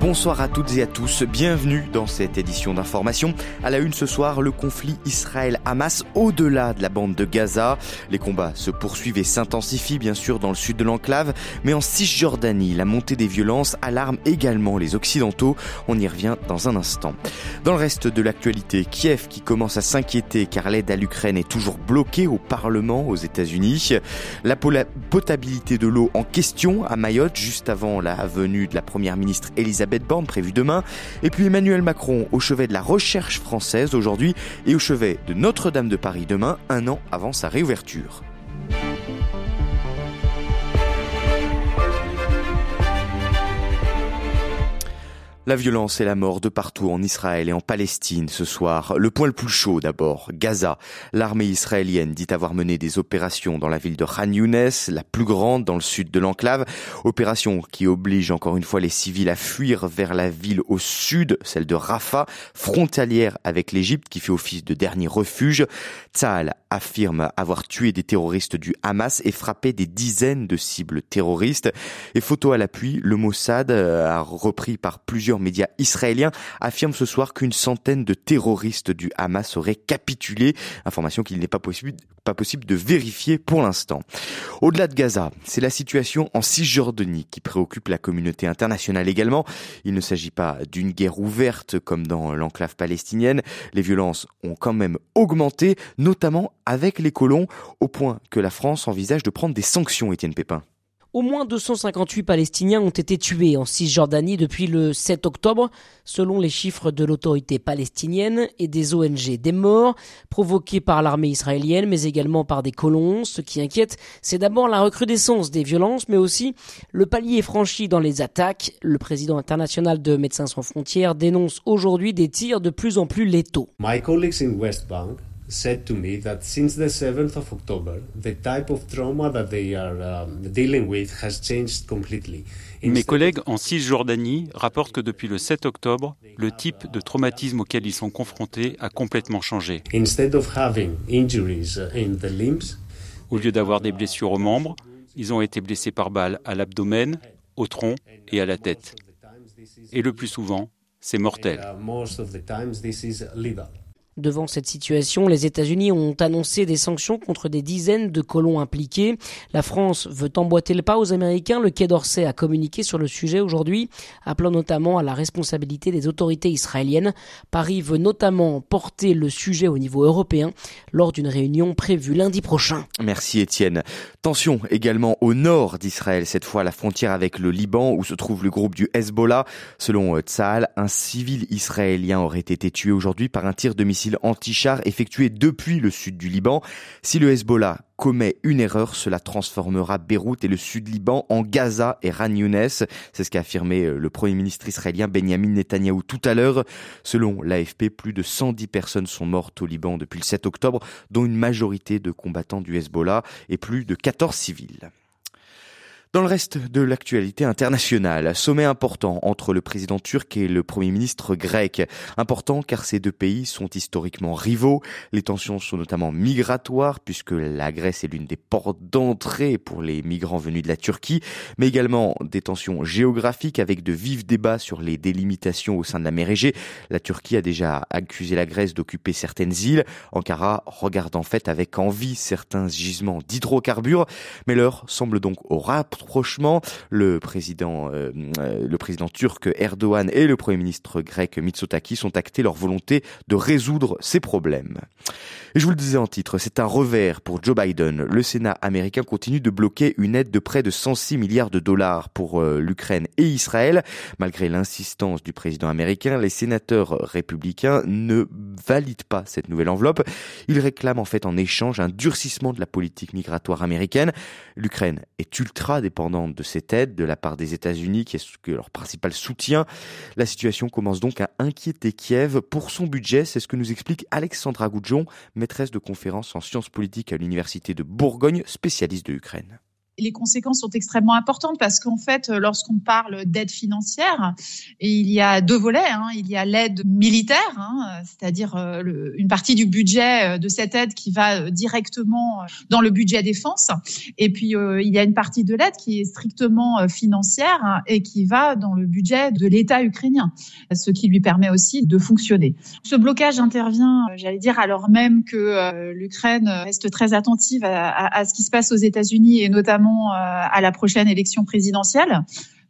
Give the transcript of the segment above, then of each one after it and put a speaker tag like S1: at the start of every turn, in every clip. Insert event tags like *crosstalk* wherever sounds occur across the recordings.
S1: Bonsoir à toutes et à tous, bienvenue dans cette édition d'information. À la une ce soir, le conflit Israël-Hamas au-delà de la bande de Gaza. Les combats se poursuivent et s'intensifient bien sûr dans le sud de l'enclave, mais en Cisjordanie, la montée des violences alarme également les Occidentaux. On y revient dans un instant. Dans le reste de l'actualité, Kiev qui commence à s'inquiéter car l'aide à l'Ukraine est toujours bloquée au Parlement aux États-Unis. La potabilité de l'eau en question à Mayotte juste avant la venue de la première ministre Elisabeth Elisabeth Borne prévue demain, et puis Emmanuel Macron au chevet de la recherche française aujourd'hui et au chevet de Notre-Dame de Paris demain, un an avant sa réouverture. La violence et la mort de partout en Israël et en Palestine ce soir. Le point le plus chaud d'abord, Gaza. L'armée israélienne dit avoir mené des opérations dans la ville de Khan Younes, la plus grande dans le sud de l'enclave. Opération qui oblige encore une fois les civils à fuir vers la ville au sud, celle de Rafah, frontalière avec l'Égypte qui fait office de dernier refuge. Tzahal affirme avoir tué des terroristes du Hamas et frappé des dizaines de cibles terroristes. Et photo à l'appui, le Mossad euh, a repris par plusieurs médias israéliens affirme ce soir qu'une centaine de terroristes du Hamas auraient capitulé, information qu'il n'est pas possible de vérifier pour l'instant. Au-delà de Gaza, c'est la situation en Cisjordanie qui préoccupe la communauté internationale également. Il ne s'agit pas d'une guerre ouverte comme dans l'enclave palestinienne. Les violences ont quand même augmenté, notamment avec les colons, au point que la France envisage de prendre des sanctions, Étienne Pépin.
S2: Au moins 258 Palestiniens ont été tués en Cisjordanie depuis le 7 octobre, selon les chiffres de l'autorité palestinienne et des ONG. Des morts provoqués par l'armée israélienne, mais également par des colons. Ce qui inquiète, c'est d'abord la recrudescence des violences, mais aussi le palier franchi dans les attaques. Le président international de Médecins sans frontières dénonce aujourd'hui des tirs de plus en plus létaux.
S3: Said to me that since the 7th of October, the type of trauma that they are um, dealing with has changed completely.
S4: Mes collègues en Cisjordanie rapportent que depuis le 7 octobre, le type de traumatisme auquel ils sont confrontés a complètement changé.
S3: Instead of having injuries in the limbs,
S4: Au lieu d'avoir des blessures aux membres, ils ont été blessés par balle à l'abdomen, au tronc et à la tête. Et le plus souvent, c'est mortel.
S2: Devant cette situation, les États-Unis ont annoncé des sanctions contre des dizaines de colons impliqués. La France veut emboîter le pas aux Américains. Le Quai d'Orsay a communiqué sur le sujet aujourd'hui, appelant notamment à la responsabilité des autorités israéliennes. Paris veut notamment porter le sujet au niveau européen lors d'une réunion prévue lundi prochain.
S1: Merci Étienne. Tension également au nord d'Israël, cette fois à la frontière avec le Liban où se trouve le groupe du Hezbollah. Selon euh, Tsahal, un civil israélien aurait été tué aujourd'hui par un tir de missile anti-char effectué depuis le sud du Liban. Si le Hezbollah commet une erreur, cela transformera Beyrouth et le sud Liban en Gaza et Ran Younes. C'est ce qu'a affirmé euh, le premier ministre israélien Benjamin Netanyahou tout à l'heure. Selon l'AFP, plus de 110 personnes sont mortes au Liban depuis le 7 octobre, dont une majorité de combattants du Hezbollah et plus de 14 civils. Dans le reste de l'actualité internationale, sommet important entre le président turc et le premier ministre grec. Important car ces deux pays sont historiquement rivaux. Les tensions sont notamment migratoires puisque la Grèce est l'une des portes d'entrée pour les migrants venus de la Turquie, mais également des tensions géographiques avec de vifs débats sur les délimitations au sein de la mer Égée. La Turquie a déjà accusé la Grèce d'occuper certaines îles. Ankara regarde en fait avec envie certains gisements d'hydrocarbures, mais l'heure semble donc au rapprochement. Le président, euh, euh, le président turc Erdogan et le premier ministre grec Mitsotakis ont acté leur volonté de résoudre ces problèmes. Et je vous le disais en titre, c'est un revers pour Joe Biden. Le Sénat américain continue de bloquer une aide de près de 106 milliards de dollars pour euh, l'Ukraine et Israël. Malgré l'insistance du président américain, les sénateurs républicains ne valident pas cette nouvelle enveloppe. Ils réclament en fait en échange un durcissement de la politique migratoire américaine. L'Ukraine est ultra dépendante de cette aide de la part des États-Unis, qui est leur principal soutien. La situation commence donc à inquiéter Kiev pour son budget. C'est ce que nous explique Alexandra Goudjon, maîtresse de conférence en sciences politiques à l'université de Bourgogne, spécialiste de l'Ukraine.
S5: Les conséquences sont extrêmement importantes parce qu'en fait, lorsqu'on parle d'aide financière, il y a deux volets. Hein. Il y a l'aide militaire, hein, c'est-à-dire euh, une partie du budget euh, de cette aide qui va directement dans le budget défense. Et puis, il y a une partie de l'aide qui est strictement financière hein, et qui va dans le budget de l'État ukrainien, ce qui lui permet aussi de fonctionner. Ce blocage intervient, j'allais dire, alors même que l'Ukraine reste très attentive à, ce qui se passe aux États-Unis et notamment à la prochaine élection présidentielle.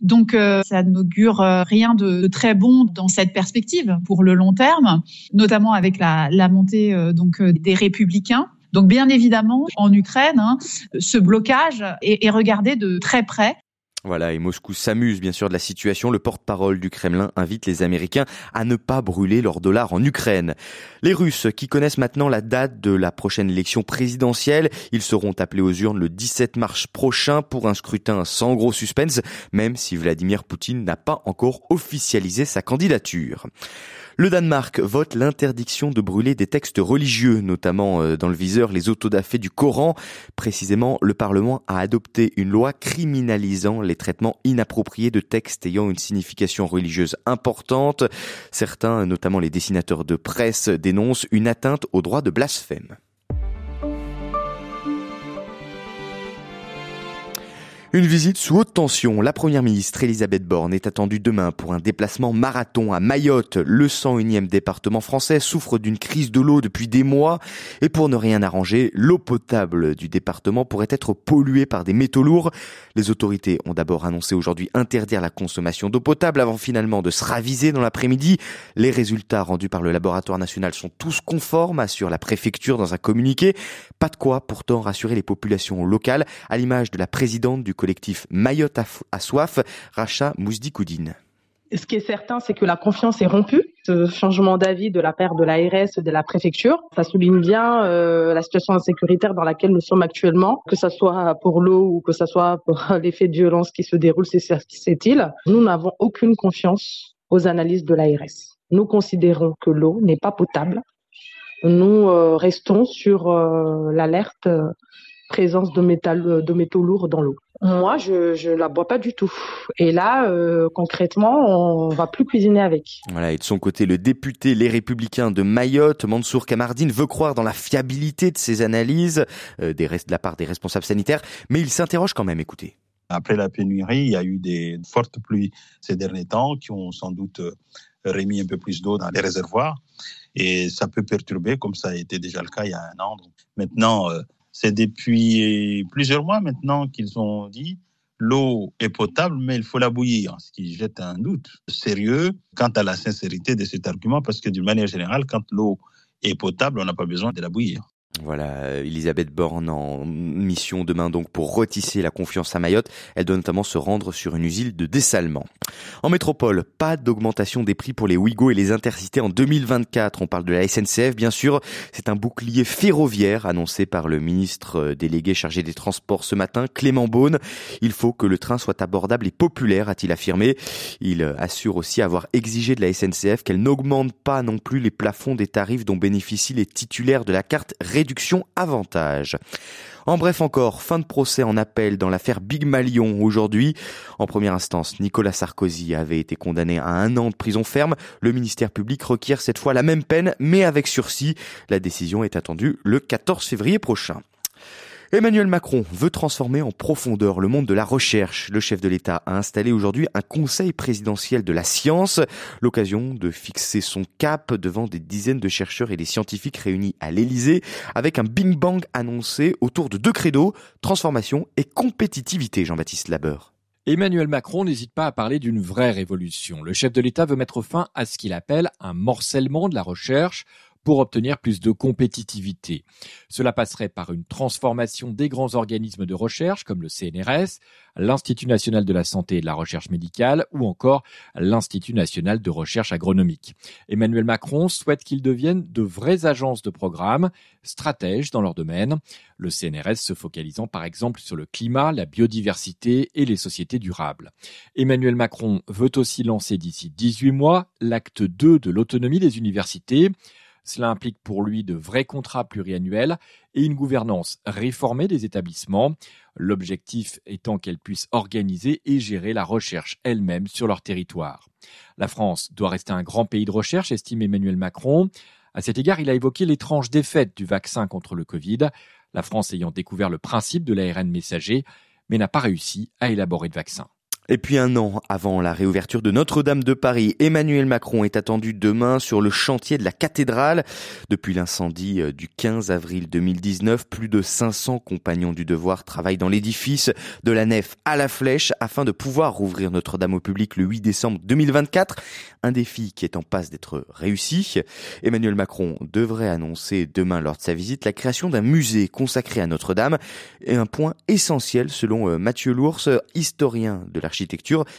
S5: Donc ça n'augure rien de, très bon dans cette perspective pour le long terme, notamment avec la, la montée donc des républicains. Donc bien évidemment, en Ukraine, hein, ce blocage est, est regardé de très près
S1: voilà, et Moscou s'amuse bien sûr de la situation. Le porte-parole du Kremlin invite les Américains à ne pas brûler leur dollar en Ukraine. Les Russes, qui connaissent maintenant la date de la prochaine élection présidentielle, ils seront appelés aux urnes le 17 mars prochain pour un scrutin sans gros suspense, même si Vladimir Poutine n'a pas encore officialisé sa candidature. Le Danemark vote l'interdiction de brûler des textes religieux, notamment euh, dans le viseur les autodafés du Coran. Précisément, le Parlement a adopté une loi criminalisant les traitements inappropriés de textes ayant une signification religieuse importante. Certains, notamment les dessinateurs de presse, dénoncent une atteinte au droit de blasphème. Une visite sous haute tension. La première ministre Elisabeth Borne est attendue demain pour un déplacement marathon à Mayotte. Le 101e département français souffre d'une crise de l'eau depuis des mois. Et pour ne rien arranger, l'eau potable du département pourrait être polluée par des métaux lourds. Les autorités ont d'abord annoncé aujourd'hui interdire la consommation d'eau potable avant finalement de se raviser dans l'après-midi. Les résultats rendus par le laboratoire national sont tous conformes, assure la préfecture dans un communiqué. Pas de quoi pourtant rassurer les populations locales, à l'image de la présidente du collectif Mayotte à soif, Racha Mousdikoudine.
S6: Ce qui est certain, c'est que la confiance est rompue. Ce changement d'avis de la part de l'ARS, de la préfecture, ça souligne bien euh, la situation insécuritaire dans laquelle nous sommes actuellement, que ce soit pour l'eau ou que ce soit pour *laughs* l'effet de violence qui se déroule c'est cette île. Nous n'avons aucune confiance aux analyses de l'ARS. Nous considérons que l'eau n'est pas potable. Nous euh, restons sur euh, l'alerte présence de, métal, de métaux lourds dans l'eau. Moi, je ne la bois pas du tout. Et là, euh, concrètement, on va plus cuisiner avec.
S1: Voilà. Et de son côté, le député Les Républicains de Mayotte, Mansour Kamardine, veut croire dans la fiabilité de ces analyses euh, des, de la part des responsables sanitaires, mais il s'interroge quand même. Écoutez.
S7: Après la pénurie, il y a eu des fortes pluies ces derniers temps qui ont sans doute euh, remis un peu plus d'eau dans les réservoirs. Et ça peut perturber, comme ça a été déjà le cas il y a un an. maintenant, c'est depuis plusieurs mois maintenant qu'ils ont dit l'eau est potable, mais il faut la bouillir, ce qui jette un doute sérieux quant à la sincérité de cet argument, parce que d'une manière générale, quand l'eau est potable, on n'a pas besoin de la bouillir.
S1: Voilà, Elisabeth Borne en mission demain donc pour retisser la confiance à Mayotte. Elle doit notamment se rendre sur une usine de dessalement. En métropole, pas d'augmentation des prix pour les Ouigo et les intercités en 2024. On parle de la SNCF bien sûr. C'est un bouclier ferroviaire annoncé par le ministre délégué chargé des Transports ce matin, Clément Beaune. Il faut que le train soit abordable et populaire, a-t-il affirmé. Il assure aussi avoir exigé de la SNCF qu'elle n'augmente pas non plus les plafonds des tarifs dont bénéficient les titulaires de la carte avantage. En bref encore, fin de procès en appel dans l'affaire Big Malion aujourd'hui. En première instance, Nicolas Sarkozy avait été condamné à un an de prison ferme. Le ministère public requiert cette fois la même peine, mais avec sursis. La décision est attendue le 14 février prochain. Emmanuel Macron veut transformer en profondeur le monde de la recherche. Le chef de l'État a installé aujourd'hui un conseil présidentiel de la science, l'occasion de fixer son cap devant des dizaines de chercheurs et des scientifiques réunis à l'Élysée avec un Bing Bang annoncé autour de deux credos, transformation et compétitivité, Jean-Baptiste Labeur.
S8: Emmanuel Macron n'hésite pas à parler d'une vraie révolution. Le chef de l'État veut mettre fin à ce qu'il appelle un morcellement de la recherche pour obtenir plus de compétitivité. Cela passerait par une transformation des grands organismes de recherche comme le CNRS, l'Institut national de la santé et de la recherche médicale ou encore l'Institut national de recherche agronomique. Emmanuel Macron souhaite qu'ils deviennent de vraies agences de programme, stratèges dans leur domaine, le CNRS se focalisant par exemple sur le climat, la biodiversité et les sociétés durables. Emmanuel Macron veut aussi lancer d'ici 18 mois l'acte 2 de l'autonomie des universités, Cela implique pour lui de vrais contrats pluriannuels et une gouvernance réformée des établissements, l'objectif étant qu'elle puisse organiser et gérer la recherche elle-même sur leur territoire. La France doit rester un grand pays de recherche, estime Emmanuel Macron. À cet égard, il a évoqué l'étrange défaite du vaccin contre le Covid, la France ayant découvert le principe de l'ARN messager, mais n'a pas réussi à élaborer de vaccin.
S1: Et puis un an avant la réouverture de Notre-Dame de Paris, Emmanuel Macron est attendu demain sur le chantier de la cathédrale. Depuis l'incendie euh, du 15 avril 2019, plus de 500 compagnons du devoir travaillent dans l'édifice de la nef à la flèche afin de pouvoir rouvrir Notre-Dame au public le 8 décembre 2024. Un défi qui est en passe d'être réussi. Emmanuel Macron devrait annoncer demain lors de sa visite la création d'un musée consacré à Notre-Dame et un point essentiel selon euh, Mathieu Lours, historien de la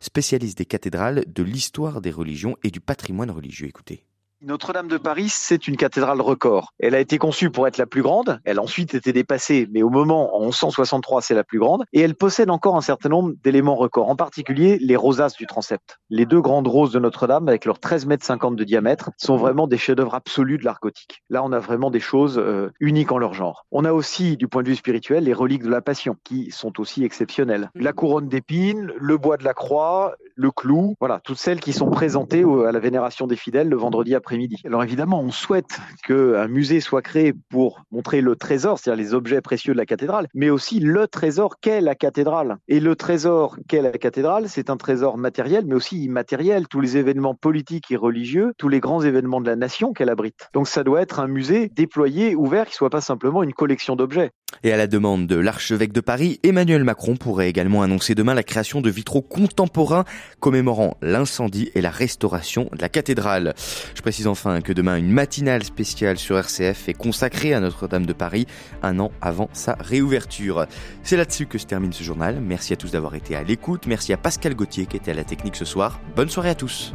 S1: spécialiste des cathédrales, de l'histoire des religions et du patrimoine religieux. Écoutez.
S9: Notre-Dame de Paris, c'est une cathédrale record. Elle a été conçue pour être la plus grande. Elle a ensuite été dépassée, mais au moment, en 1163, c'est la plus grande. Et elle possède encore un certain nombre d'éléments records, en particulier les rosaces du transept. Les deux grandes roses de Notre-Dame, avec leurs 13 mètres 50 de diamètre, sont vraiment des chefs-d'œuvre absolus de l'art gothique. Là, on a vraiment des choses euh, uniques en leur genre. On a aussi, du point de vue spirituel, les reliques de la Passion, qui sont aussi exceptionnelles. La couronne d'épines, le bois de la croix, le clou, voilà, toutes celles qui sont présentées à la vénération des fidèles le vendredi après Alors évidemment, on souhaite qu'un musée soit créé pour montrer le trésor, c'est-à-dire les objets précieux de la cathédrale, mais aussi le trésor qu'est la cathédrale. Et le trésor qu'est la cathédrale, c'est un trésor matériel, mais aussi immatériel. Tous les événements politiques et religieux, tous les grands événements de la nation qu'elle abrite. Donc ça doit être un musée déployé, ouvert, qui soit pas simplement une collection d'objets.
S1: Et à la demande de l'archevêque de Paris, Emmanuel Macron pourrait également annoncer demain la création de vitraux contemporains commémorant l'incendie et la restauration de la cathédrale. Je précise enfin que demain une matinale spéciale sur RCF est consacrée à Notre-Dame de Paris un an avant sa réouverture. C'est là-dessus que se termine ce journal. Merci à tous d'avoir été à l'écoute. Merci à Pascal Gauthier qui était à la technique ce soir. Bonne soirée à tous.